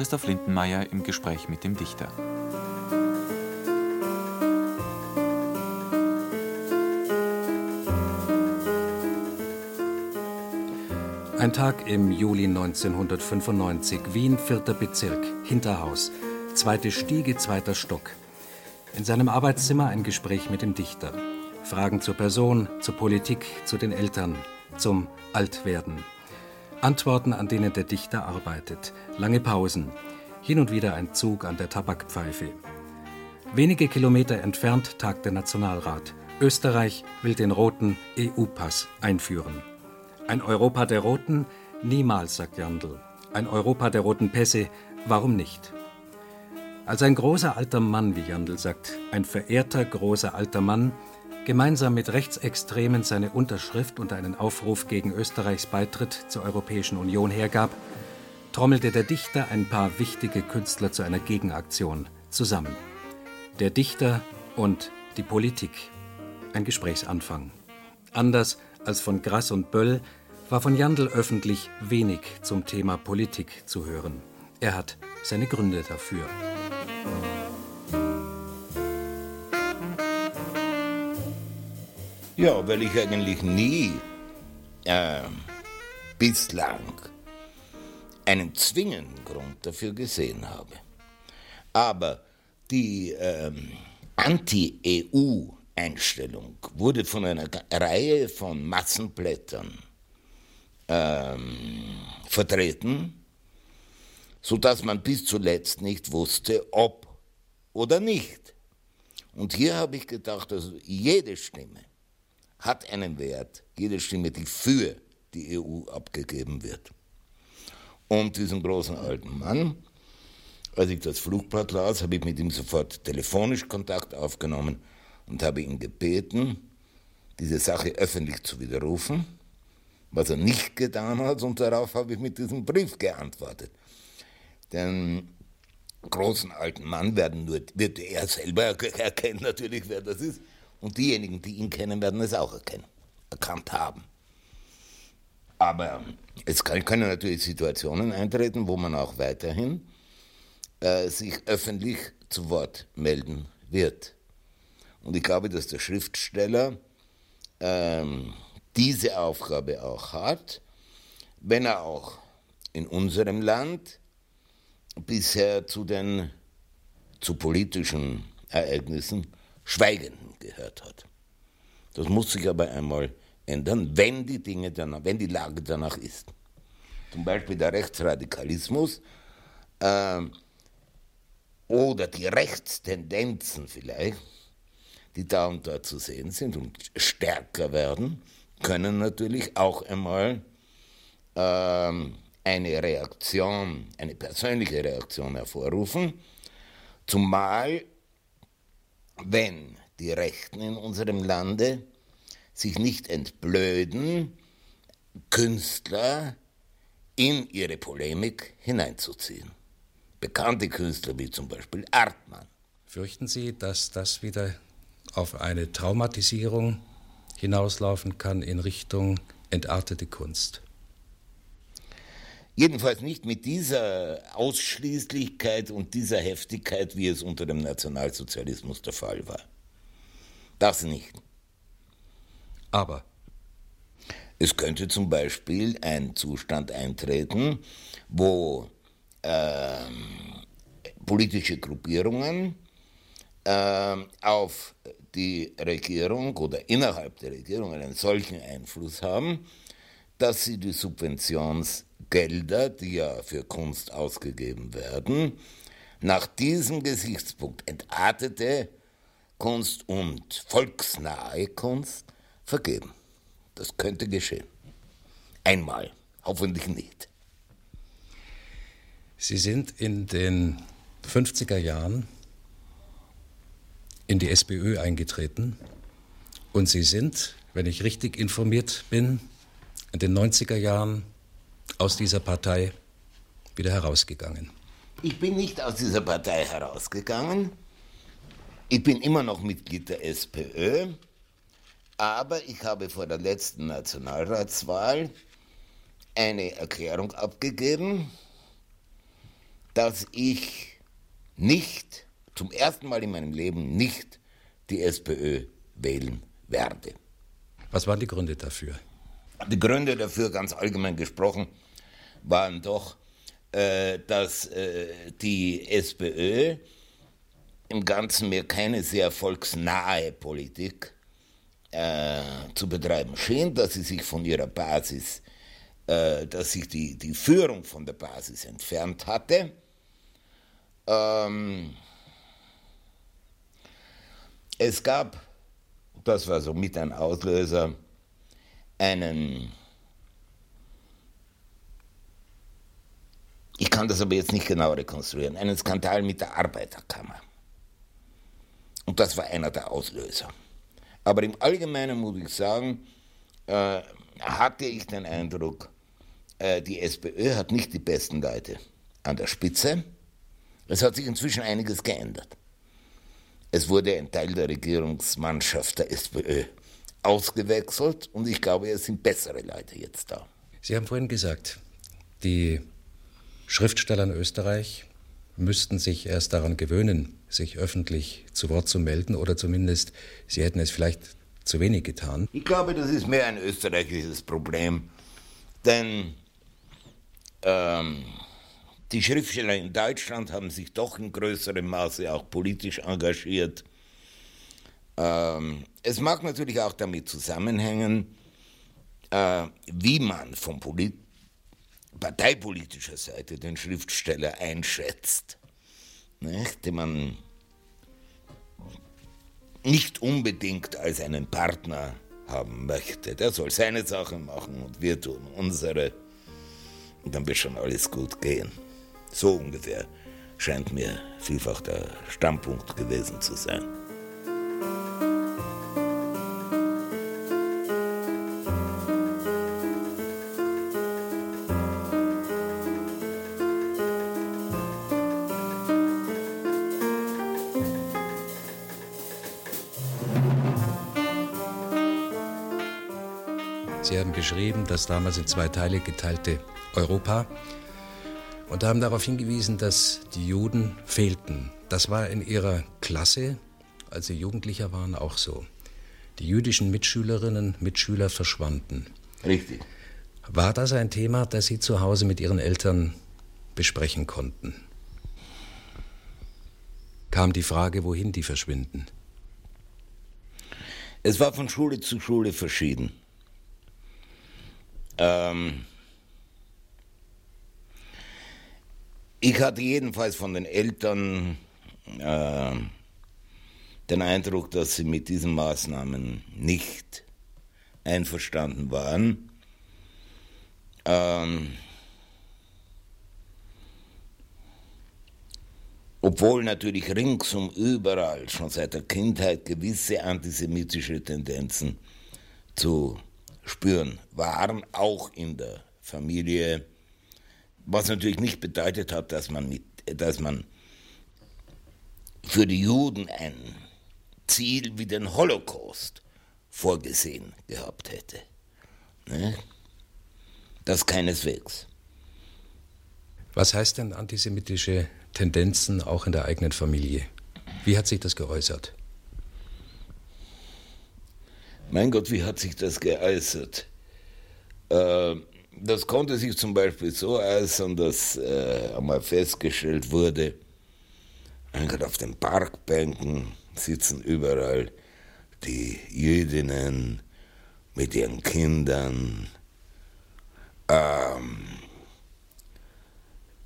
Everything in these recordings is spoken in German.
Christoph Lindenmeier im Gespräch mit dem Dichter. Ein Tag im Juli 1995, Wien, vierter Bezirk, Hinterhaus, zweite Stiege, zweiter Stock. In seinem Arbeitszimmer ein Gespräch mit dem Dichter. Fragen zur Person, zur Politik, zu den Eltern, zum Altwerden. Antworten, an denen der Dichter arbeitet. Lange Pausen. Hin und wieder ein Zug an der Tabakpfeife. Wenige Kilometer entfernt tagt der Nationalrat. Österreich will den roten EU-Pass einführen. Ein Europa der Roten? Niemals, sagt Jandl. Ein Europa der roten Pässe? Warum nicht? Als ein großer alter Mann, wie Jandl sagt, ein verehrter großer alter Mann, gemeinsam mit Rechtsextremen seine Unterschrift und einen Aufruf gegen Österreichs Beitritt zur Europäischen Union hergab, trommelte der Dichter ein paar wichtige Künstler zu einer Gegenaktion zusammen. Der Dichter und die Politik. Ein Gesprächsanfang. Anders als von Grass und Böll war von Jandl öffentlich wenig zum Thema Politik zu hören. Er hat seine Gründe dafür. Ja, weil ich eigentlich nie äh, bislang einen zwingenden Grund dafür gesehen habe. Aber die ähm, Anti-EU-Einstellung wurde von einer Reihe von Massenblättern ähm, vertreten, sodass man bis zuletzt nicht wusste, ob oder nicht. Und hier habe ich gedacht, also jede Stimme hat einen Wert, jede Stimme, die für die EU abgegeben wird. Und diesen großen alten Mann, als ich das Flugblatt las, habe ich mit ihm sofort telefonisch Kontakt aufgenommen und habe ihn gebeten, diese Sache öffentlich zu widerrufen, was er nicht getan hat, und darauf habe ich mit diesem Brief geantwortet. Den großen alten Mann werden nur, wird er selber erkennen natürlich, wer das ist, und diejenigen, die ihn kennen, werden es auch erkennen, erkannt haben. Aber es können natürlich Situationen eintreten, wo man auch weiterhin äh, sich öffentlich zu Wort melden wird. Und ich glaube, dass der Schriftsteller ähm, diese Aufgabe auch hat, wenn er auch in unserem Land bisher zu den zu politischen Ereignissen Schweigenden gehört hat. Das muss sich aber einmal ändern, wenn die Dinge danach, wenn die Lage danach ist. Zum Beispiel der Rechtsradikalismus äh, oder die Rechtstendenzen vielleicht, die da und da zu sehen sind und stärker werden, können natürlich auch einmal äh, eine Reaktion, eine persönliche Reaktion hervorrufen, zumal wenn die Rechten in unserem Lande sich nicht entblöden, Künstler in ihre Polemik hineinzuziehen. Bekannte Künstler wie zum Beispiel Artmann. Fürchten Sie, dass das wieder auf eine Traumatisierung hinauslaufen kann in Richtung entartete Kunst? Jedenfalls nicht mit dieser Ausschließlichkeit und dieser Heftigkeit, wie es unter dem Nationalsozialismus der Fall war. Das nicht. Aber es könnte zum Beispiel ein Zustand eintreten, wo äh, politische Gruppierungen äh, auf die Regierung oder innerhalb der Regierung einen solchen Einfluss haben, dass sie die Subventionsgelder, die ja für Kunst ausgegeben werden, nach diesem Gesichtspunkt entartete Kunst und volksnahe Kunst vergeben. Das könnte geschehen. Einmal, hoffentlich nicht. Sie sind in den 50er Jahren in die SPÖ eingetreten und Sie sind, wenn ich richtig informiert bin, in den 90er Jahren aus dieser Partei wieder herausgegangen. Ich bin nicht aus dieser Partei herausgegangen. Ich bin immer noch Mitglied der SPÖ, aber ich habe vor der letzten Nationalratswahl eine Erklärung abgegeben, dass ich nicht, zum ersten Mal in meinem Leben nicht die SPÖ wählen werde. Was waren die Gründe dafür? Die Gründe dafür, ganz allgemein gesprochen, waren doch, äh, dass äh, die SPÖ im Ganzen mir keine sehr volksnahe Politik äh, zu betreiben schien, dass sie sich von ihrer Basis, äh, dass sich die, die Führung von der Basis entfernt hatte. Ähm, es gab, das war so mit ein Auslöser, einen, ich kann das aber jetzt nicht genau rekonstruieren, einen Skandal mit der Arbeiterkammer. Und das war einer der Auslöser. Aber im Allgemeinen muss ich sagen, äh, hatte ich den Eindruck, äh, die SPÖ hat nicht die besten Leute an der Spitze. Es hat sich inzwischen einiges geändert. Es wurde ein Teil der Regierungsmannschaft der SPÖ ausgewechselt und ich glaube, es sind bessere Leute jetzt da. Sie haben vorhin gesagt, die Schriftsteller in Österreich müssten sich erst daran gewöhnen, sich öffentlich zu Wort zu melden oder zumindest sie hätten es vielleicht zu wenig getan. Ich glaube, das ist mehr ein österreichisches Problem, denn ähm, die Schriftsteller in Deutschland haben sich doch in größerem Maße auch politisch engagiert. Ähm, es mag natürlich auch damit zusammenhängen, äh, wie man von Polit parteipolitischer Seite den Schriftsteller einschätzt, nicht? den man nicht unbedingt als einen Partner haben möchte. Der soll seine Sachen machen und wir tun unsere. Und dann wird schon alles gut gehen. So ungefähr scheint mir vielfach der Standpunkt gewesen zu sein. Sie haben beschrieben, das damals in zwei Teile geteilte Europa und haben darauf hingewiesen, dass die Juden fehlten. Das war in Ihrer Klasse, als Sie Jugendlicher waren, auch so. Die jüdischen Mitschülerinnen, Mitschüler verschwanden. Richtig. War das ein Thema, das Sie zu Hause mit Ihren Eltern besprechen konnten? Kam die Frage, wohin die verschwinden? Es war von Schule zu Schule verschieden. Ähm, ich hatte jedenfalls von den Eltern äh, den Eindruck, dass sie mit diesen Maßnahmen nicht einverstanden waren. Ähm, obwohl natürlich ringsum überall schon seit der Kindheit gewisse antisemitische Tendenzen zu spüren waren, auch in der Familie, was natürlich nicht bedeutet hat, dass man, mit, dass man für die Juden ein Ziel wie den Holocaust vorgesehen gehabt hätte. Ne? Das keineswegs. Was heißt denn antisemitische Tendenzen auch in der eigenen Familie? Wie hat sich das geäußert? Mein Gott, wie hat sich das geäußert? Äh, das konnte sich zum Beispiel so äußern, dass äh, einmal festgestellt wurde, auf den Parkbänken sitzen überall die Jüdinnen mit ihren Kindern. Ähm,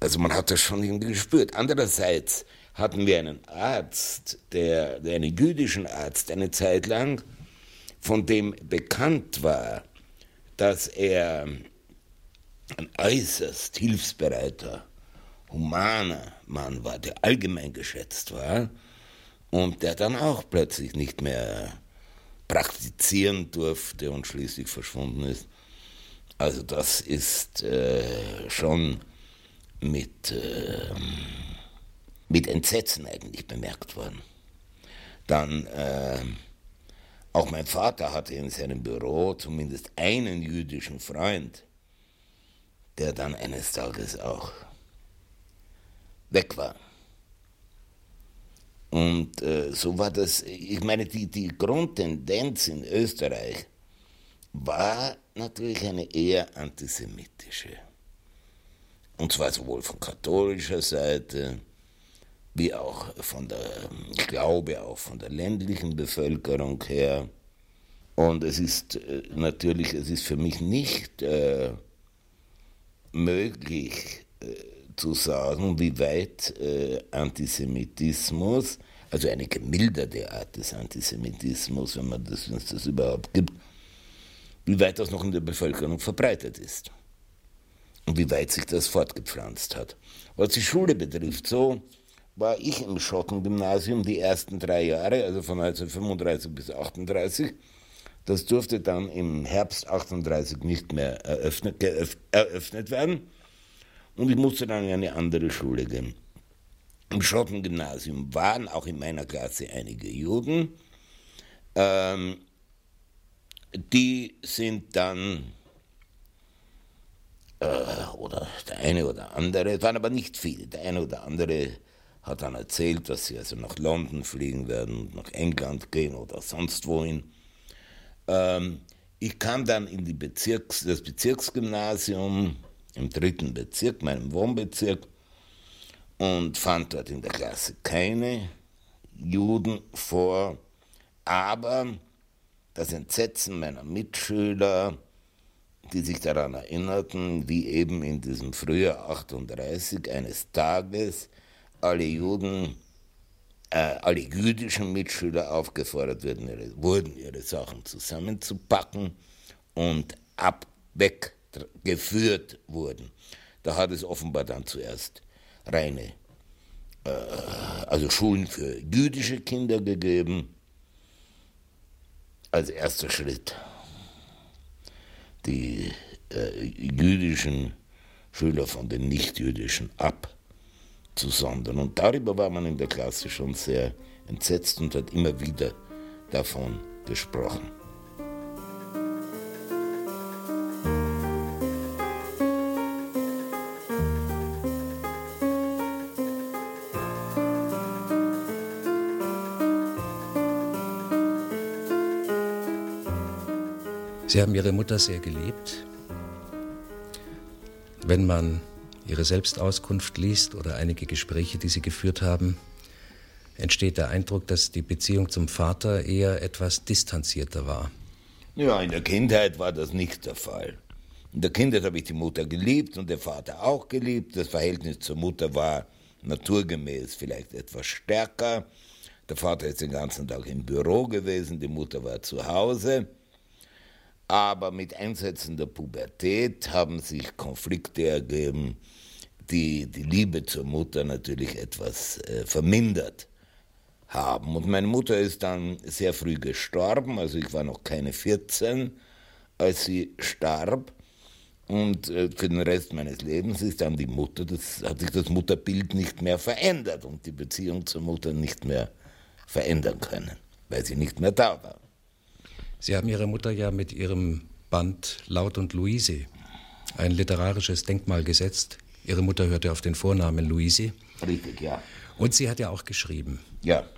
also man hat das schon irgendwie gespürt. Andererseits hatten wir einen Arzt, der, der einen jüdischen Arzt eine Zeit lang, von dem bekannt war, dass er ein äußerst hilfsbereiter, humaner Mann war, der allgemein geschätzt war und der dann auch plötzlich nicht mehr praktizieren durfte und schließlich verschwunden ist. Also das ist äh, schon mit, äh, mit Entsetzen eigentlich bemerkt worden. Dann äh, auch mein Vater hatte in seinem Büro zumindest einen jüdischen Freund, der dann eines Tages auch weg war. Und äh, so war das, ich meine, die, die Grundtendenz in Österreich war natürlich eine eher antisemitische. Und zwar sowohl von katholischer Seite, wie auch von der, ich glaube auch von der ländlichen Bevölkerung her. Und es ist äh, natürlich, es ist für mich nicht äh, möglich äh, zu sagen, wie weit äh, Antisemitismus, also eine gemilderte Art des Antisemitismus, wenn man das, wenn es das überhaupt gibt, wie weit das noch in der Bevölkerung verbreitet ist und wie weit sich das fortgepflanzt hat. Was die Schule betrifft, so war ich im Schottengymnasium die ersten drei Jahre, also von 1935 bis 1938. Das durfte dann im Herbst 38 nicht mehr eröffnet, eröffnet werden und ich musste dann in eine andere Schule gehen. Im Schottengymnasium waren auch in meiner Klasse einige Juden. Ähm, die sind dann äh, oder der eine oder andere, es waren aber nicht viele, der eine oder andere hat dann erzählt, dass sie also nach London fliegen werden, nach England gehen oder sonst wohin. Ähm, ich kam dann in die Bezirks-, das Bezirksgymnasium im dritten Bezirk, meinem Wohnbezirk, und fand dort in der Klasse keine Juden vor, aber das Entsetzen meiner Mitschüler, die sich daran erinnerten, wie eben in diesem Frühjahr 38 eines Tages alle Juden, äh, alle jüdischen Mitschüler aufgefordert wurden ihre, wurden, ihre Sachen zusammenzupacken und ab weggeführt wurden. Da hat es offenbar dann zuerst reine, äh, also Schulen für jüdische Kinder gegeben, als erster Schritt die äh, jüdischen Schüler von den nichtjüdischen abzusondern. Und darüber war man in der Klasse schon sehr entsetzt und hat immer wieder davon gesprochen. Sie haben Ihre Mutter sehr geliebt. Wenn man Ihre Selbstauskunft liest oder einige Gespräche, die Sie geführt haben, entsteht der Eindruck, dass die Beziehung zum Vater eher etwas distanzierter war. Ja, in der Kindheit war das nicht der Fall. In der Kindheit habe ich die Mutter geliebt und der Vater auch geliebt. Das Verhältnis zur Mutter war naturgemäß vielleicht etwas stärker. Der Vater ist den ganzen Tag im Büro gewesen, die Mutter war zu Hause. Aber mit Einsätzen der Pubertät haben sich Konflikte ergeben, die die Liebe zur Mutter natürlich etwas äh, vermindert haben. Und meine Mutter ist dann sehr früh gestorben, also ich war noch keine 14, als sie starb. Und äh, für den Rest meines Lebens ist dann die Mutter, das hat sich das Mutterbild nicht mehr verändert und die Beziehung zur Mutter nicht mehr verändern können, weil sie nicht mehr da war. Sie haben Ihre Mutter ja mit Ihrem Band Laut und Luise ein literarisches Denkmal gesetzt. Ihre Mutter hörte auf den Vornamen Luise. Richtig, ja. Und sie hat ja auch geschrieben. Ja.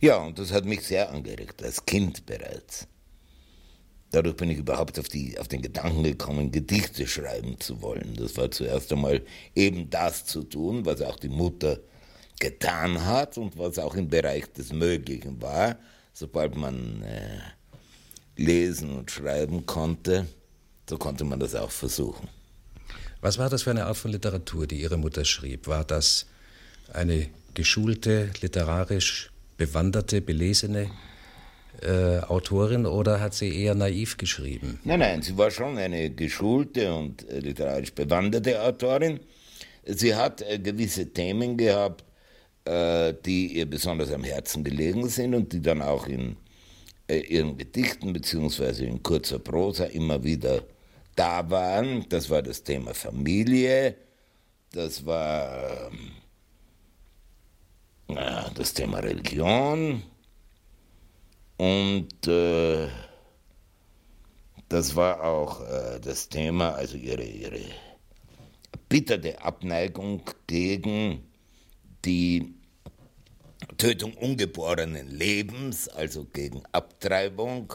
Ja, und das hat mich sehr angeregt, als Kind bereits. Dadurch bin ich überhaupt auf, die, auf den Gedanken gekommen, Gedichte schreiben zu wollen. Das war zuerst einmal eben das zu tun, was auch die Mutter getan hat und was auch im Bereich des Möglichen war sobald man äh, lesen und schreiben konnte, so konnte man das auch versuchen. Was war das für eine Art von Literatur, die Ihre Mutter schrieb? War das eine geschulte, literarisch bewanderte, belesene äh, Autorin oder hat sie eher naiv geschrieben? Nein, nein, sie war schon eine geschulte und äh, literarisch bewanderte Autorin. sie hat äh, gewisse Themen gehabt, äh, die ihr besonders am Herzen gelegen sind und die dann auch in äh, ihren Gedichten beziehungsweise in kurzer Prosa immer wieder da waren. Das war das Thema Familie, das war äh, das Thema Religion und äh, das war auch äh, das Thema, also ihre, ihre bitterte Abneigung gegen die Tötung ungeborenen Lebens, also gegen Abtreibung.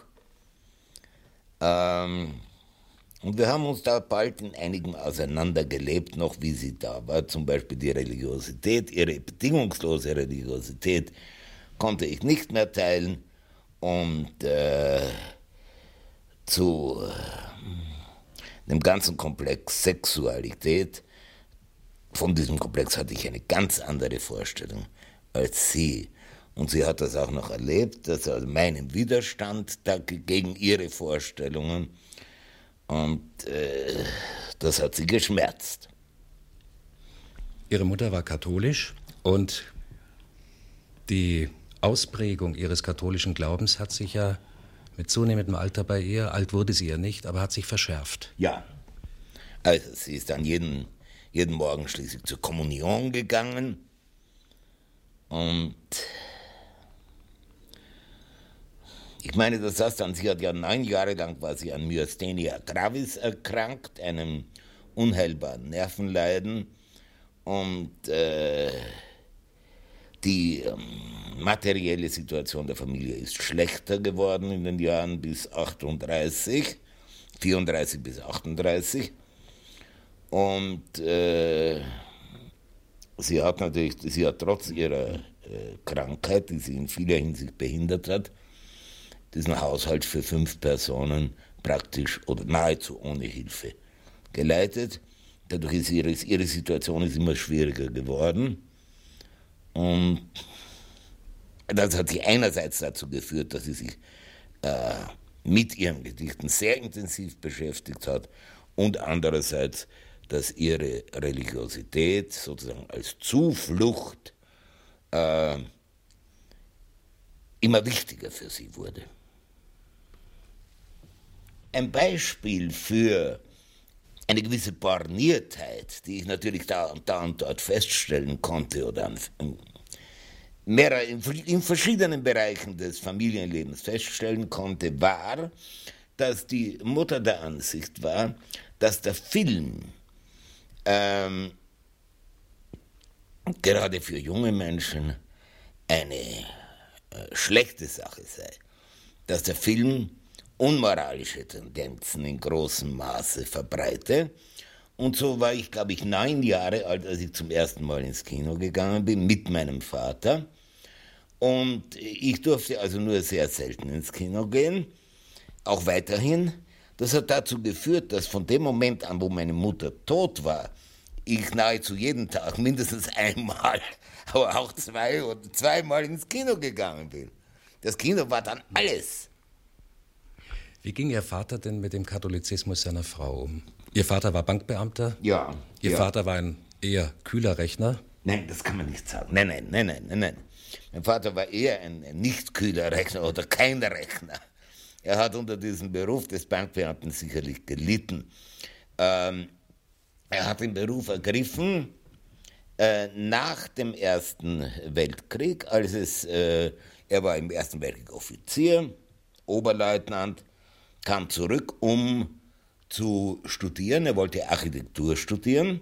Ähm, und wir haben uns da bald in einigen auseinandergelebt, noch wie sie da war. Zum Beispiel die Religiosität, ihre bedingungslose Religiosität konnte ich nicht mehr teilen. Und äh, zu äh, dem ganzen Komplex Sexualität, von diesem Komplex hatte ich eine ganz andere Vorstellung als sie. Und sie hat das auch noch erlebt, dass also meinen Widerstand gegen ihre Vorstellungen. Und äh, das hat sie geschmerzt. Ihre Mutter war katholisch und die Ausprägung ihres katholischen Glaubens hat sich ja mit zunehmendem Alter bei ihr, alt wurde sie ja nicht, aber hat sich verschärft. Ja. Also sie ist dann jeden, jeden Morgen schließlich zur Kommunion gegangen und ich meine, das heißt dann, sie hat ja neun Jahre lang sie an Myasthenia gravis erkrankt, einem unheilbaren Nervenleiden. Und äh, die ähm, materielle Situation der Familie ist schlechter geworden in den Jahren bis 38, 34 bis 38. Und äh, sie hat natürlich, sie hat trotz ihrer äh, Krankheit, die sie in vieler Hinsicht behindert hat, diesen Haushalt für fünf Personen praktisch oder nahezu ohne Hilfe geleitet. Dadurch ist ihre, ihre Situation ist immer schwieriger geworden. Und das hat sie einerseits dazu geführt, dass sie sich äh, mit ihren Gedichten sehr intensiv beschäftigt hat und andererseits, dass ihre Religiosität sozusagen als Zuflucht äh, immer wichtiger für sie wurde. Ein Beispiel für eine gewisse Borniertheit, die ich natürlich da und da und dort feststellen konnte oder an, mehrere, in, in verschiedenen Bereichen des Familienlebens feststellen konnte, war, dass die Mutter der Ansicht war, dass der Film ähm, gerade für junge Menschen eine äh, schlechte Sache sei, dass der Film unmoralische Tendenzen in großem Maße verbreite. Und so war ich, glaube ich, neun Jahre alt, als ich zum ersten Mal ins Kino gegangen bin, mit meinem Vater. Und ich durfte also nur sehr selten ins Kino gehen, auch weiterhin. Das hat dazu geführt, dass von dem Moment an, wo meine Mutter tot war, ich nahezu jeden Tag mindestens einmal, aber auch zwei oder zweimal ins Kino gegangen bin. Das Kino war dann alles. Wie ging Ihr Vater denn mit dem Katholizismus seiner Frau um? Ihr Vater war Bankbeamter? Ja. Ihr ja. Vater war ein eher kühler Rechner? Nein, das kann man nicht sagen. Nein, nein, nein, nein, nein, nein. Mein Vater war eher ein, ein nicht kühler Rechner oder kein Rechner. Er hat unter diesem Beruf des Bankbeamten sicherlich gelitten. Ähm, er hat den Beruf ergriffen äh, nach dem Ersten Weltkrieg, als es, äh, er war im Ersten Weltkrieg Offizier, Oberleutnant, kam zurück, um zu studieren. Er wollte Architektur studieren,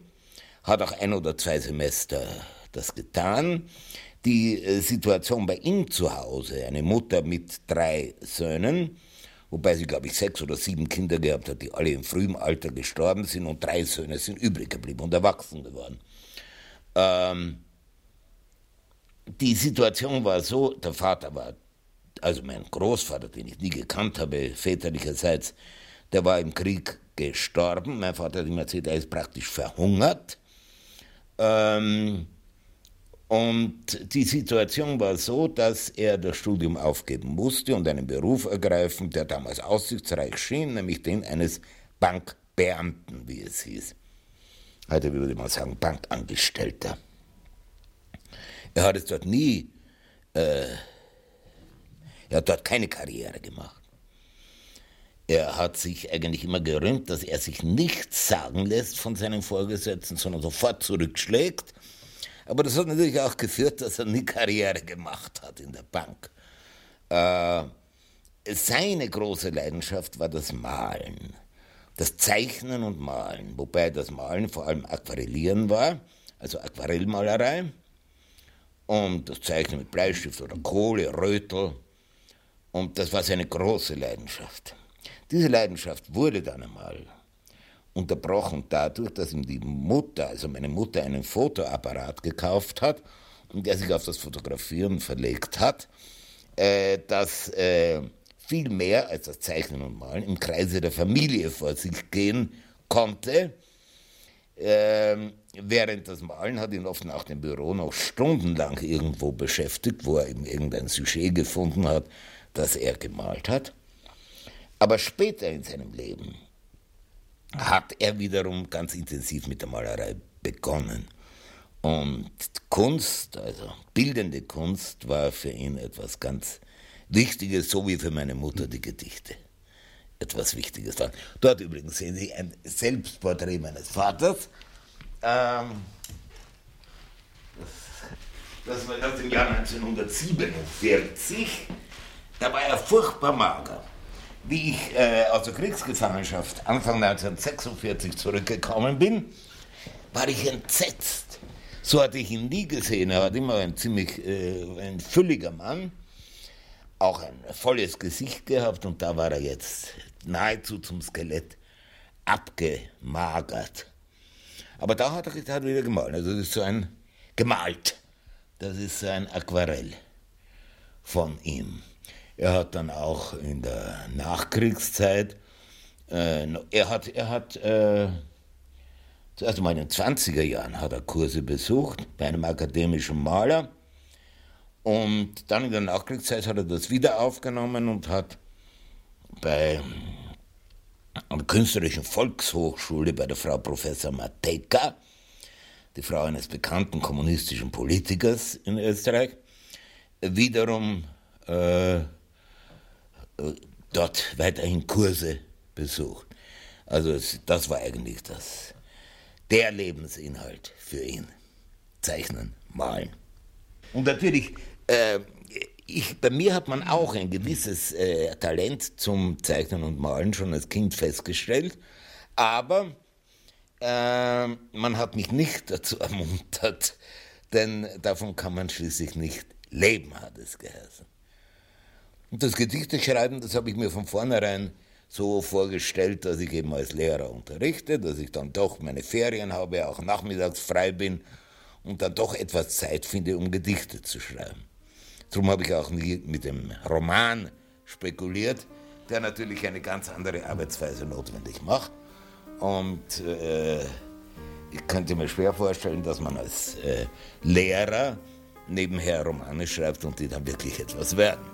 hat auch ein oder zwei Semester das getan. Die äh, Situation bei ihm zu Hause, eine Mutter mit drei Söhnen, wobei sie, glaube ich, sechs oder sieben Kinder gehabt hat, die alle im frühen Alter gestorben sind und drei Söhne sind übrig geblieben und erwachsen geworden. Ähm, die Situation war so, der Vater war also mein Großvater, den ich nie gekannt habe, väterlicherseits, der war im Krieg gestorben. Mein Vater hat immer erzählt, er ist praktisch verhungert. Ähm, und die Situation war so, dass er das Studium aufgeben musste und einen Beruf ergreifen, der damals aussichtsreich schien, nämlich den eines Bankbeamten, wie es hieß. heute würde man sagen Bankangestellter. Er hat es dort nie, äh, er hat dort keine Karriere gemacht. Er hat sich eigentlich immer gerühmt, dass er sich nichts sagen lässt von seinen Vorgesetzten, sondern sofort zurückschlägt. Aber das hat natürlich auch geführt, dass er nie Karriere gemacht hat in der Bank. Äh, seine große Leidenschaft war das Malen, das Zeichnen und Malen, wobei das Malen vor allem Aquarellieren war, also Aquarellmalerei, und das Zeichnen mit Bleistift oder Kohle, Rötel, und das war seine große Leidenschaft. Diese Leidenschaft wurde dann einmal unterbrochen dadurch, dass ihm die Mutter, also meine Mutter, einen Fotoapparat gekauft hat und der sich auf das Fotografieren verlegt hat, äh, dass äh, viel mehr als das Zeichnen und Malen im Kreise der Familie vor sich gehen konnte. Ähm, während das Malen hat ihn oft nach dem Büro noch stundenlang irgendwo beschäftigt, wo er eben irgendein Sujet gefunden hat, das er gemalt hat. Aber später in seinem Leben hat er wiederum ganz intensiv mit der Malerei begonnen. Und Kunst, also bildende Kunst, war für ihn etwas ganz Wichtiges, so wie für meine Mutter die Gedichte etwas Wichtiges. Dort übrigens sehen Sie ein Selbstporträt meines Vaters. Ähm, das, das war aus dem Jahr 1947. Da war er furchtbar mager. Wie ich äh, aus der Kriegsgefangenschaft Anfang 1946 zurückgekommen bin, war ich entsetzt. So hatte ich ihn nie gesehen. Er war immer ein ziemlich äh, ein fülliger Mann, auch ein volles Gesicht gehabt und da war er jetzt nahezu zum Skelett abgemagert. Aber da hat er, hat er wieder gemalt. Also das ist so ein gemalt. Das ist so ein Aquarell von ihm. Er hat dann auch in der Nachkriegszeit, äh, er hat, er hat äh, zuerst einmal in den 20er Jahren hat er Kurse besucht bei einem akademischen Maler. Und dann in der Nachkriegszeit hat er das wieder aufgenommen und hat bei der Künstlerischen Volkshochschule bei der Frau Professor Matejka, die Frau eines bekannten kommunistischen Politikers in Österreich, wiederum äh, dort weiterhin Kurse besucht. Also das war eigentlich das, der Lebensinhalt für ihn. Zeichnen, malen. Und natürlich, äh, ich, bei mir hat man auch ein gewisses äh, Talent zum Zeichnen und Malen schon als Kind festgestellt, aber äh, man hat mich nicht dazu ermuntert, denn davon kann man schließlich nicht leben, hat es geheißen. Und das Gedichte schreiben, das habe ich mir von vornherein so vorgestellt, dass ich eben als Lehrer unterrichte, dass ich dann doch meine Ferien habe, auch nachmittags frei bin und dann doch etwas Zeit finde, um Gedichte zu schreiben. Darum habe ich auch nie mit dem Roman spekuliert, der natürlich eine ganz andere Arbeitsweise notwendig macht. Und äh, ich könnte mir schwer vorstellen, dass man als äh, Lehrer nebenher Romane schreibt und die dann wirklich etwas werden.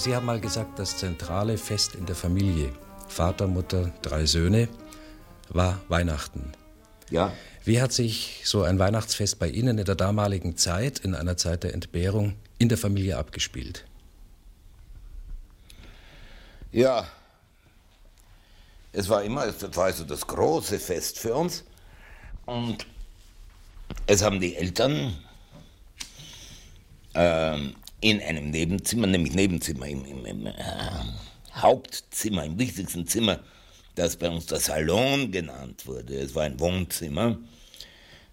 Sie haben mal gesagt, das zentrale Fest in der Familie, Vater, Mutter, drei Söhne, war Weihnachten. Ja. Wie hat sich so ein Weihnachtsfest bei Ihnen in der damaligen Zeit, in einer Zeit der Entbehrung, in der Familie abgespielt? Ja, es war immer, es war also das große Fest für uns. Und es haben die Eltern ähm, in einem Nebenzimmer, nämlich Nebenzimmer im, im, im äh, Hauptzimmer, im wichtigsten Zimmer, das bei uns der Salon genannt wurde. Es war ein Wohnzimmer.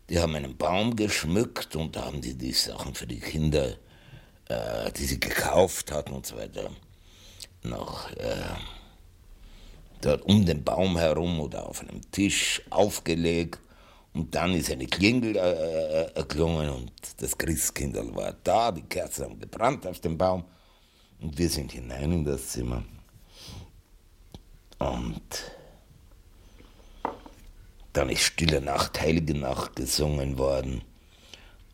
Die haben einen Baum geschmückt und da haben die die Sachen für die Kinder, äh, die sie gekauft hatten und so weiter, noch äh, dort um den Baum herum oder auf einem Tisch aufgelegt. Und dann ist eine Klingel äh, äh, erklungen und das Christkindl war da, die Kerzen haben gebrannt auf dem Baum und wir sind hinein in das Zimmer. Und dann ist Stille Nacht, Heilige Nacht gesungen worden.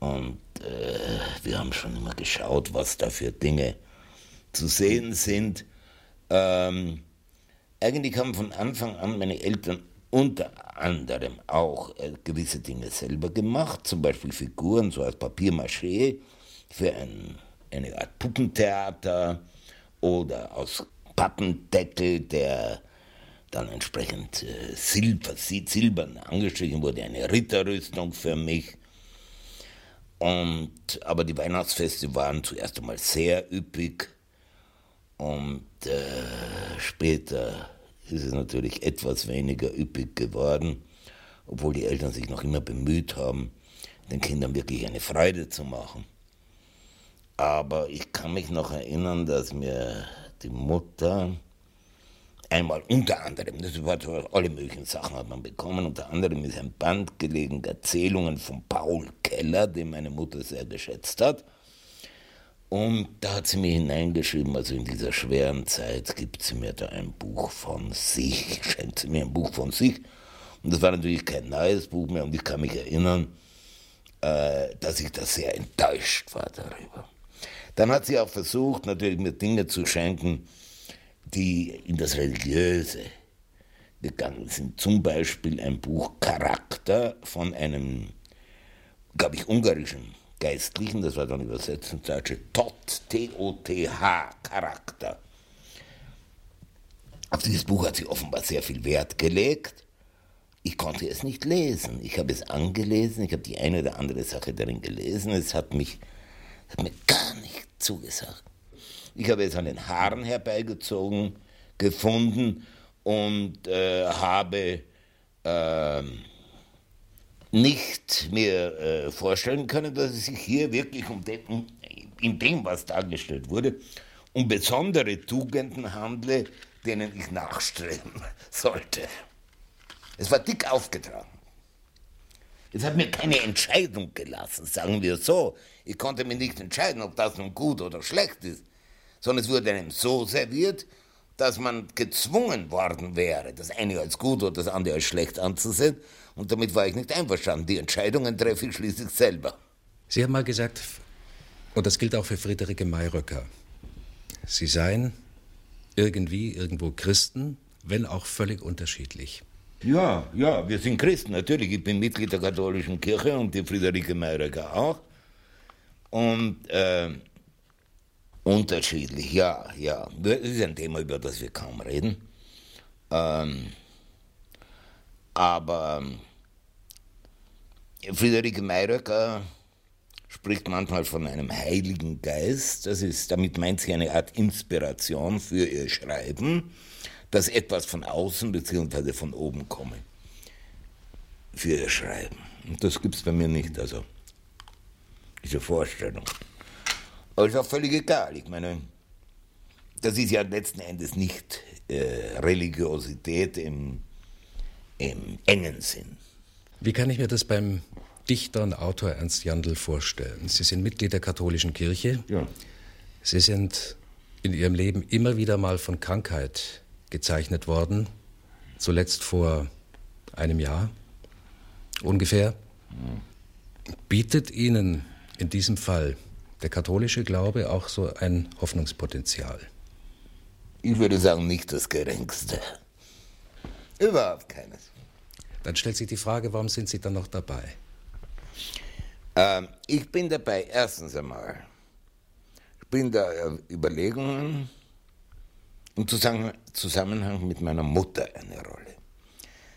Und äh, wir haben schon immer geschaut, was da für Dinge zu sehen sind. Ähm, eigentlich haben von Anfang an meine Eltern unter anderem auch äh, gewisse Dinge selber gemacht, zum Beispiel Figuren so als Papiermaché für ein, eine Art Puppentheater oder aus Pappendeckel, der dann entsprechend äh, silber, silbern angestrichen wurde, eine Ritterrüstung für mich. Und, aber die Weihnachtsfeste waren zuerst einmal sehr üppig und äh, später ist es natürlich etwas weniger üppig geworden, obwohl die Eltern sich noch immer bemüht haben, den Kindern wirklich eine Freude zu machen. Aber ich kann mich noch erinnern, dass mir die Mutter einmal unter anderem, das war alle möglichen Sachen hat man bekommen, unter anderem ist ein Band gelegen, Erzählungen von Paul Keller, den meine Mutter sehr geschätzt hat. Und da hat sie mir hineingeschrieben, also in dieser schweren Zeit gibt sie mir da ein Buch von sich, schenkt sie mir ein Buch von sich. Und das war natürlich kein neues Buch mehr und ich kann mich erinnern, äh, dass ich da sehr enttäuscht war darüber. Dann hat sie auch versucht, natürlich mir Dinge zu schenken, die in das Religiöse gegangen sind. Zum Beispiel ein Buch Charakter von einem, glaube ich, ungarischen Geistlichen, das war dann übersetzt ins Deutsche, Tot, T-O-T-H, Charakter. Auf dieses Buch hat sie offenbar sehr viel Wert gelegt. Ich konnte es nicht lesen. Ich habe es angelesen, ich habe die eine oder andere Sache darin gelesen. Es hat, mich, hat mir gar nicht zugesagt. Ich habe es an den Haaren herbeigezogen gefunden und äh, habe äh, nicht mir äh, vorstellen können, dass es sich hier wirklich um den, um, in dem, was dargestellt wurde, um besondere Tugenden handle, denen ich nachstreben sollte. Es war dick aufgetragen. Es hat mir keine Entscheidung gelassen, sagen wir so. Ich konnte mir nicht entscheiden, ob das nun gut oder schlecht ist, sondern es wurde einem so serviert, dass man gezwungen worden wäre, das eine als gut oder das andere als schlecht anzusehen. Und damit war ich nicht einverstanden. Die Entscheidungen treffe ich schließlich selber. Sie haben mal gesagt, und das gilt auch für Friederike Mayröcker, Sie seien irgendwie irgendwo Christen, wenn auch völlig unterschiedlich. Ja, ja, wir sind Christen, natürlich. Ich bin Mitglied der katholischen Kirche und die Friederike Mayröcker auch. Und äh, unterschiedlich, ja, ja. Das ist ein Thema, über das wir kaum reden. Ähm, aber ähm, Friederike Mayröcker spricht manchmal von einem heiligen Geist. Das ist, damit meint sie eine Art Inspiration für ihr Schreiben, dass etwas von außen bzw. von oben komme. Für ihr Schreiben. Und das gibt es bei mir nicht, also diese Vorstellung. Aber ist auch völlig egal. Ich meine, das ist ja letzten Endes nicht äh, Religiosität im im engen Sinn. Wie kann ich mir das beim Dichter und Autor Ernst Jandl vorstellen? Sie sind Mitglied der katholischen Kirche. Ja. Sie sind in Ihrem Leben immer wieder mal von Krankheit gezeichnet worden, zuletzt vor einem Jahr ungefähr. Bietet Ihnen in diesem Fall der katholische Glaube auch so ein Hoffnungspotenzial? Ich würde sagen, nicht das geringste. Überhaupt keines. Dann stellt sich die Frage, warum sind Sie dann noch dabei? Ähm, ich bin dabei, erstens einmal, ich bin da Überlegungen im Zusammenhang mit meiner Mutter eine Rolle.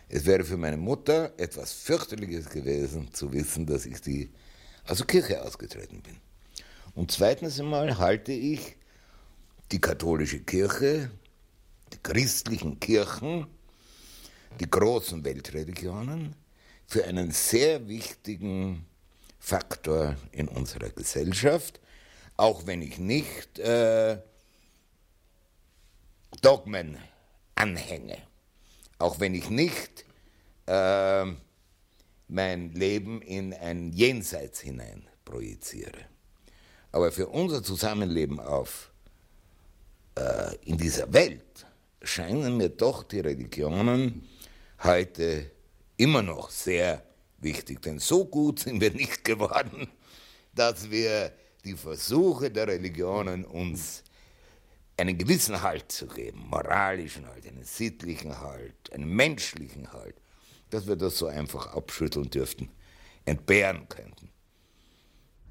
Es wäre für meine Mutter etwas fürchterliches gewesen, zu wissen, dass ich die aus der Kirche ausgetreten bin. Und zweitens einmal halte ich die katholische Kirche, die christlichen Kirchen die großen Weltreligionen für einen sehr wichtigen Faktor in unserer Gesellschaft, auch wenn ich nicht äh, Dogmen anhänge, auch wenn ich nicht äh, mein Leben in ein Jenseits hinein projiziere. Aber für unser Zusammenleben auf, äh, in dieser Welt scheinen mir doch die Religionen heute immer noch sehr wichtig. Denn so gut sind wir nicht geworden, dass wir die Versuche der Religionen uns einen gewissen Halt zu geben, moralischen Halt, einen sittlichen Halt, einen menschlichen Halt, dass wir das so einfach abschütteln dürften, entbehren könnten.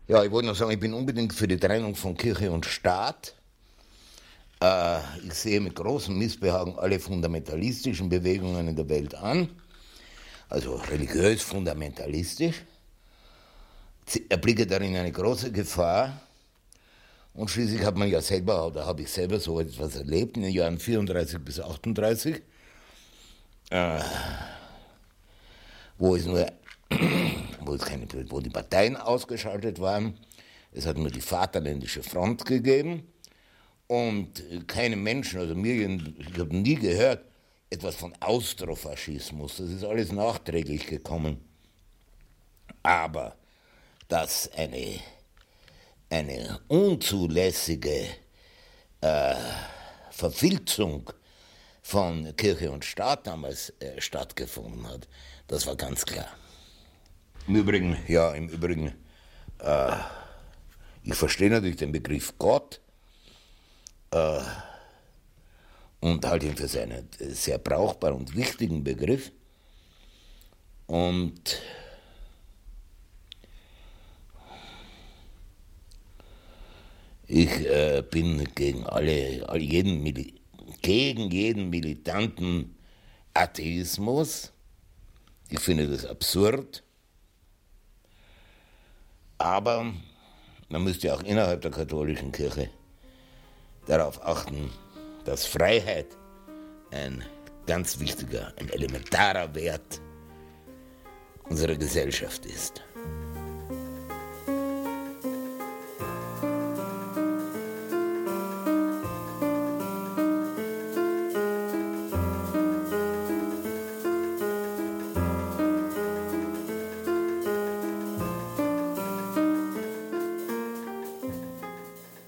Ja, ich wollte noch sagen, ich bin unbedingt für die Trennung von Kirche und Staat. Äh, ich sehe mit großem Missbehagen alle fundamentalistischen Bewegungen in der Welt an, also religiös fundamentalistisch. Ich erblicke darin eine große Gefahr. Und schließlich hat man ja selber, oder habe ich selber so etwas erlebt in den Jahren 34 bis 38, äh, wo es nur, wo, es keine, wo die Parteien ausgeschaltet waren. Es hat nur die Vaterländische Front gegeben und keine Menschen, also mir, ich habe nie gehört, etwas von Austrofaschismus. Das ist alles nachträglich gekommen. Aber dass eine, eine unzulässige äh, Verfilzung von Kirche und Staat damals äh, stattgefunden hat, das war ganz klar. Im Übrigen, ja, im Übrigen, äh, ich verstehe natürlich den Begriff Gott, äh, und halte ihn für seinen sehr brauchbaren und wichtigen Begriff. Und ich äh, bin gegen alle, jeden, gegen jeden militanten Atheismus. Ich finde das absurd. Aber man müsste auch innerhalb der katholischen Kirche darauf achten, dass Freiheit ein ganz wichtiger, ein elementarer Wert unserer Gesellschaft ist.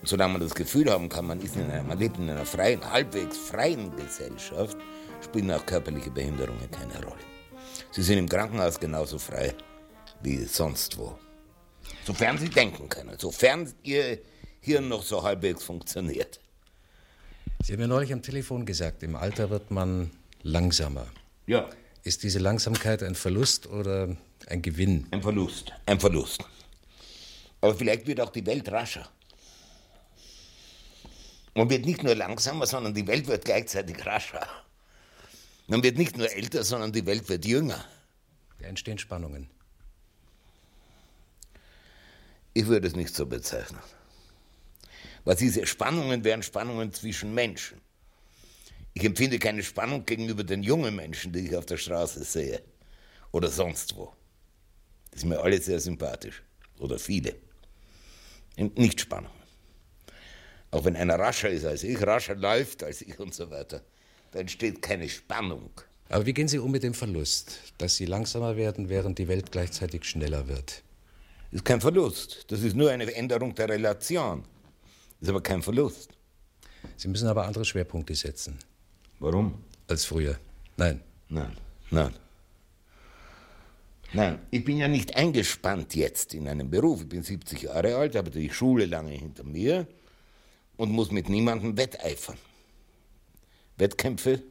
Solange man das Gefühl haben kann, man, ist in einer, man lebt in einer freien, halbwegs freien Gesellschaft, spielen auch körperliche Behinderungen keine Rolle. Sie sind im Krankenhaus genauso frei wie sonst wo. Sofern sie denken können, sofern ihr Hirn noch so halbwegs funktioniert. Sie haben mir neulich am Telefon gesagt, im Alter wird man langsamer. Ja. Ist diese Langsamkeit ein Verlust oder ein Gewinn? Ein Verlust, ein Verlust. Aber vielleicht wird auch die Welt rascher. Man wird nicht nur langsamer, sondern die Welt wird gleichzeitig rascher. Man wird nicht nur älter, sondern die Welt wird jünger. Da entstehen Spannungen. Ich würde es nicht so bezeichnen. Weil diese Spannungen wären Spannungen zwischen Menschen. Ich empfinde keine Spannung gegenüber den jungen Menschen, die ich auf der Straße sehe. Oder sonst wo. Das ist mir alle sehr sympathisch. Oder viele. Nicht Spannung. Auch wenn einer rascher ist als ich, rascher läuft als ich und so weiter, da entsteht keine Spannung. Aber wie gehen Sie um mit dem Verlust, dass Sie langsamer werden, während die Welt gleichzeitig schneller wird? Das ist kein Verlust. Das ist nur eine Änderung der Relation. Das ist aber kein Verlust. Sie müssen aber andere Schwerpunkte setzen. Warum? Als früher. Nein. Nein, nein. Nein, ich bin ja nicht eingespannt jetzt in einem Beruf. Ich bin 70 Jahre alt, habe die Schule lange hinter mir und muss mit niemandem wetteifern. Wettkämpfe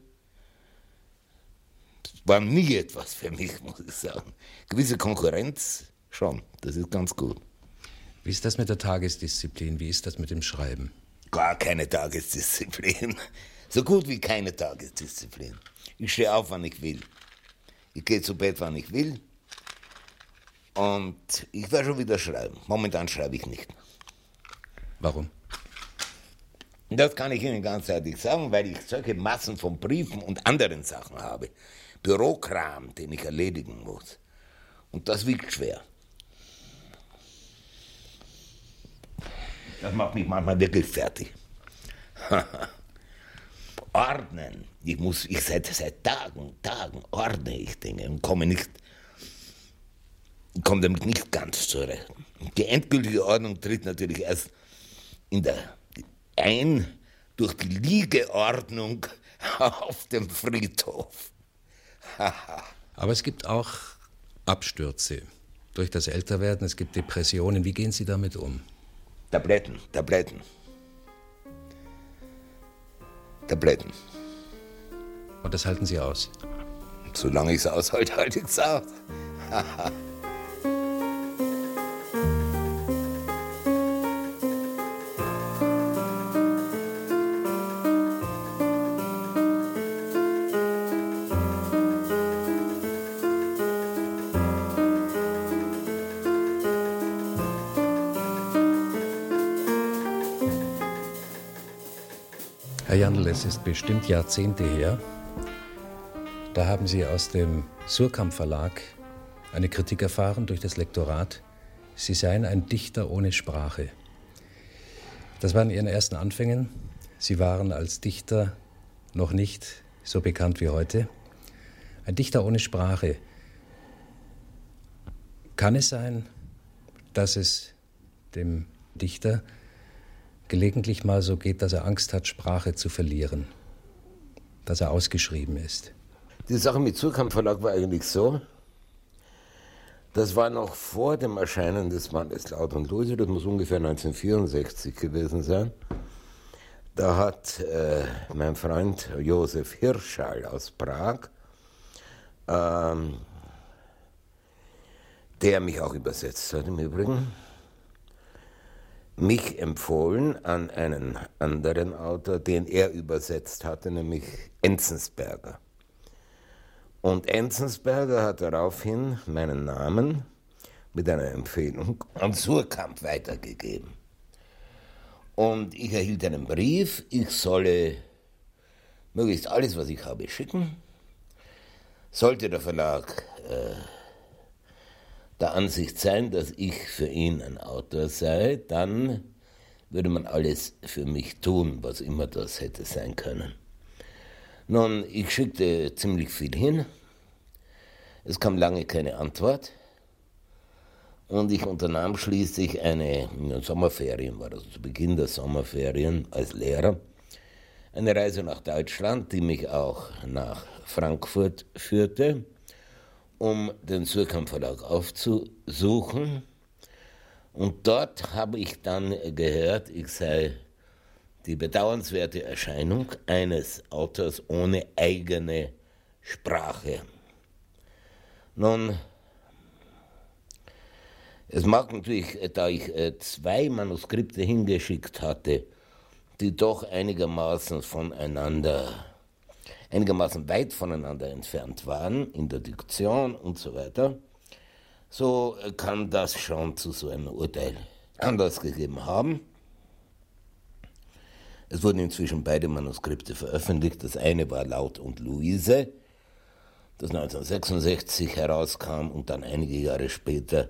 waren nie etwas für mich, muss ich sagen. Gewisse Konkurrenz schon, das ist ganz gut. Wie ist das mit der Tagesdisziplin? Wie ist das mit dem Schreiben? Gar keine Tagesdisziplin. So gut wie keine Tagesdisziplin. Ich stehe auf, wann ich will. Ich gehe zu Bett, wann ich will. Und ich werde schon wieder schreiben. Momentan schreibe ich nicht. Warum? Das kann ich Ihnen ganz ehrlich sagen, weil ich solche Massen von Briefen und anderen Sachen habe. Bürokram, den ich erledigen muss. Und das wiegt schwer. Das macht mich manchmal wirklich fertig. Ordnen. Ich muss, ich seit, seit Tagen, Tagen ordne ich Dinge und komme nicht, komme damit nicht ganz zurecht. Die endgültige Ordnung tritt natürlich erst in der ein durch die Liegeordnung auf dem Friedhof. Aber es gibt auch Abstürze durch das Älterwerden, es gibt Depressionen. Wie gehen Sie damit um? Tabletten, Tabletten. Tabletten. Und das halten Sie aus? Solange ich es aushalte, halte ich es aus. Herr Jandl, es ist bestimmt Jahrzehnte her. Da haben Sie aus dem Surkamp Verlag eine Kritik erfahren durch das Lektorat. Sie seien ein Dichter ohne Sprache. Das waren Ihren ersten Anfängen. Sie waren als Dichter noch nicht so bekannt wie heute. Ein Dichter ohne Sprache. Kann es sein, dass es dem Dichter gelegentlich mal so geht, dass er Angst hat, Sprache zu verlieren, dass er ausgeschrieben ist. Die Sache mit Surkamp Verlag war eigentlich so, das war noch vor dem Erscheinen des Mannes Laut und Lose, das muss ungefähr 1964 gewesen sein. Da hat äh, mein Freund Josef Hirschall aus Prag, ähm, der mich auch übersetzt hat im Übrigen, mich empfohlen an einen anderen Autor, den er übersetzt hatte, nämlich Enzensberger. Und Enzensberger hat daraufhin meinen Namen mit einer Empfehlung an Surkamp weitergegeben. Und ich erhielt einen Brief, ich solle möglichst alles, was ich habe, schicken. Sollte der Verlag äh, der Ansicht sein, dass ich für ihn ein Autor sei, dann würde man alles für mich tun, was immer das hätte sein können. Nun, ich schickte ziemlich viel hin. Es kam lange keine Antwort. Und ich unternahm schließlich eine in Sommerferien, war das zu Beginn der Sommerferien als Lehrer, eine Reise nach Deutschland, die mich auch nach Frankfurt führte um den Surkamp Verlag aufzusuchen. Und dort habe ich dann gehört, ich sei die bedauernswerte Erscheinung eines Autors ohne eigene Sprache. Nun, es mag natürlich, da ich äh, zwei Manuskripte hingeschickt hatte, die doch einigermaßen voneinander einigermaßen weit voneinander entfernt waren in der Diktion und so weiter, so kann das schon zu so einem Urteil Anlass gegeben haben. Es wurden inzwischen beide Manuskripte veröffentlicht. Das eine war Laut und Luise, das 1966 herauskam und dann einige Jahre später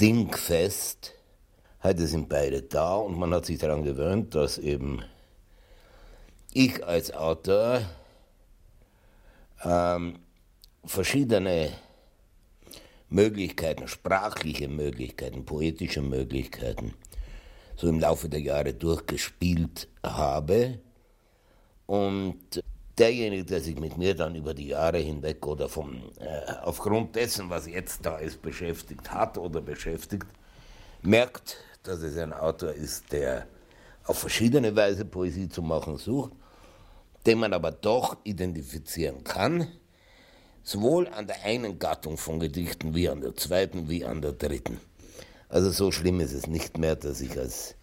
Dingfest. Heute sind beide da und man hat sich daran gewöhnt, dass eben ich als Autor ähm, verschiedene Möglichkeiten, sprachliche Möglichkeiten, poetische Möglichkeiten, so im Laufe der Jahre durchgespielt habe. Und derjenige, der sich mit mir dann über die Jahre hinweg oder vom, äh, aufgrund dessen, was jetzt da ist, beschäftigt hat oder beschäftigt, merkt, dass es ein Autor ist, der auf verschiedene Weise Poesie zu machen sucht den man aber doch identifizieren kann, sowohl an der einen Gattung von Gedichten wie an der zweiten wie an der dritten. Also so schlimm ist es nicht mehr, dass ich als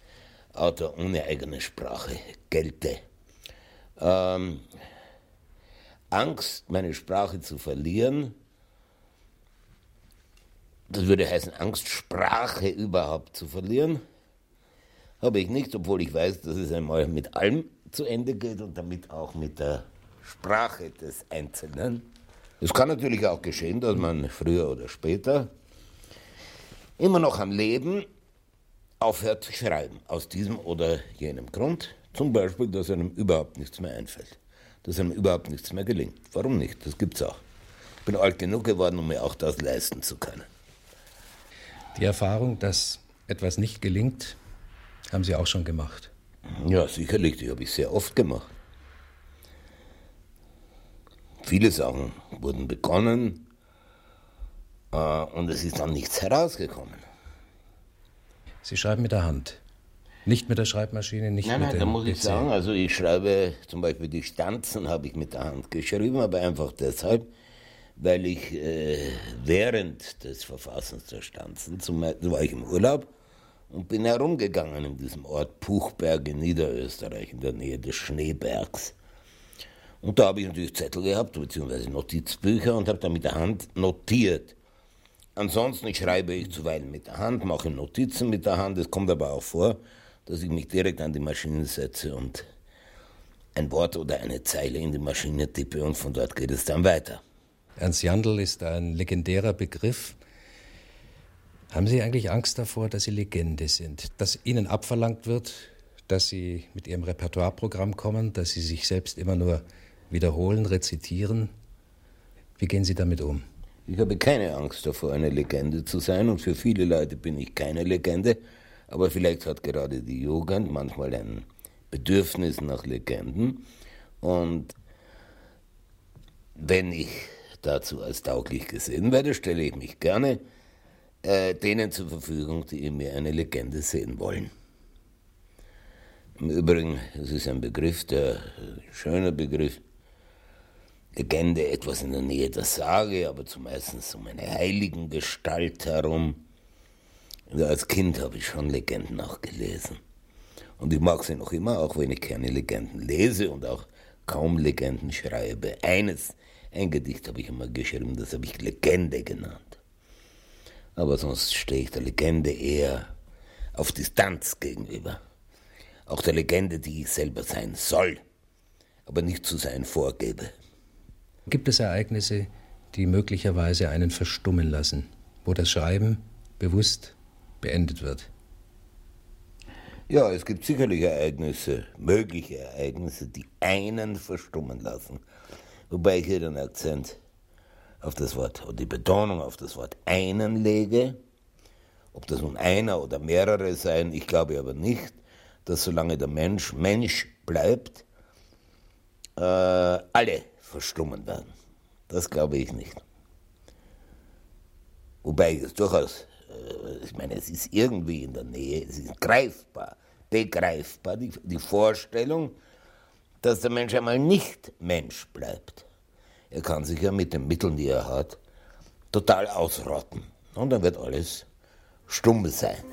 Autor ohne eigene Sprache gelte. Ähm, Angst, meine Sprache zu verlieren, das würde heißen, Angst, Sprache überhaupt zu verlieren, habe ich nicht, obwohl ich weiß, dass es einmal mit allem zu Ende geht und damit auch mit der Sprache des Einzelnen. Es kann natürlich auch geschehen, dass man früher oder später immer noch am Leben aufhört zu schreiben, aus diesem oder jenem Grund. Zum Beispiel, dass einem überhaupt nichts mehr einfällt, dass einem überhaupt nichts mehr gelingt. Warum nicht? Das gibt's auch. Ich bin alt genug geworden, um mir auch das leisten zu können. Die Erfahrung, dass etwas nicht gelingt, haben Sie auch schon gemacht. Ja, sicherlich, die habe ich sehr oft gemacht. viele Sachen wurden begonnen äh, und es ist dann nichts herausgekommen. Sie schreiben mit der Hand. Nicht mit der Schreibmaschine, nicht nein, mit nein, dem da muss ich PC. sagen, also ich schreibe zum Beispiel die Stanzen habe ich mit der Hand geschrieben, aber einfach deshalb, weil ich äh, während des Verfassens der Stanzen, zum, war ich im Urlaub und bin herumgegangen in diesem Ort Puchberg in Niederösterreich, in der Nähe des Schneebergs. Und da habe ich natürlich Zettel gehabt, beziehungsweise Notizbücher und habe da mit der Hand notiert. Ansonsten schreibe ich zuweilen mit der Hand, mache Notizen mit der Hand. Es kommt aber auch vor, dass ich mich direkt an die Maschine setze und ein Wort oder eine Zeile in die Maschine tippe und von dort geht es dann weiter. Ernst Jandl ist ein legendärer Begriff. Haben Sie eigentlich Angst davor, dass Sie Legende sind? Dass Ihnen abverlangt wird, dass Sie mit Ihrem Repertoireprogramm kommen, dass Sie sich selbst immer nur wiederholen, rezitieren? Wie gehen Sie damit um? Ich habe keine Angst davor, eine Legende zu sein und für viele Leute bin ich keine Legende, aber vielleicht hat gerade die Jugend manchmal ein Bedürfnis nach Legenden und wenn ich dazu als tauglich gesehen werde, stelle ich mich gerne äh, denen zur Verfügung, die in mir eine Legende sehen wollen. Im Übrigen, es ist ein Begriff, der ein schöner Begriff, Legende etwas in der Nähe der Sage, aber zumeist um eine heiligen Gestalt herum. Also als Kind habe ich schon Legenden auch gelesen. Und ich mag sie noch immer, auch wenn ich keine Legenden lese und auch kaum Legenden schreibe. Eines, ein Gedicht habe ich immer geschrieben, das habe ich Legende genannt. Aber sonst stehe ich der Legende eher auf Distanz gegenüber. Auch der Legende, die ich selber sein soll, aber nicht zu sein vorgebe. Gibt es Ereignisse, die möglicherweise einen verstummen lassen, wo das Schreiben bewusst beendet wird? Ja, es gibt sicherlich Ereignisse, mögliche Ereignisse, die einen verstummen lassen. Wobei ich hier den Akzent auf das Wort und die Betonung auf das Wort einen lege. Ob das nun einer oder mehrere sein, ich glaube aber nicht, dass solange der Mensch Mensch bleibt, äh, alle verstummen werden. Das glaube ich nicht. Wobei ich es durchaus, äh, ich meine, es ist irgendwie in der Nähe, es ist greifbar, begreifbar, die, die Vorstellung, dass der Mensch einmal nicht Mensch bleibt. Er kann sich ja mit den Mitteln, die er hat, total ausrotten. Und dann wird alles stumm sein.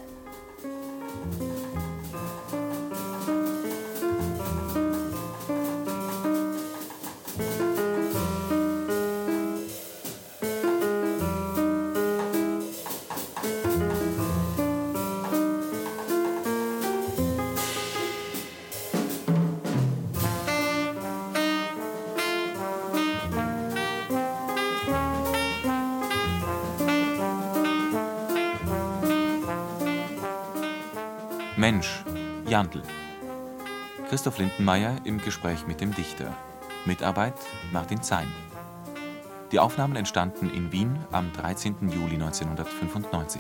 Christoph Lindenmeier im Gespräch mit dem Dichter. Mitarbeit Martin Zein. Die Aufnahmen entstanden in Wien am 13. Juli 1995.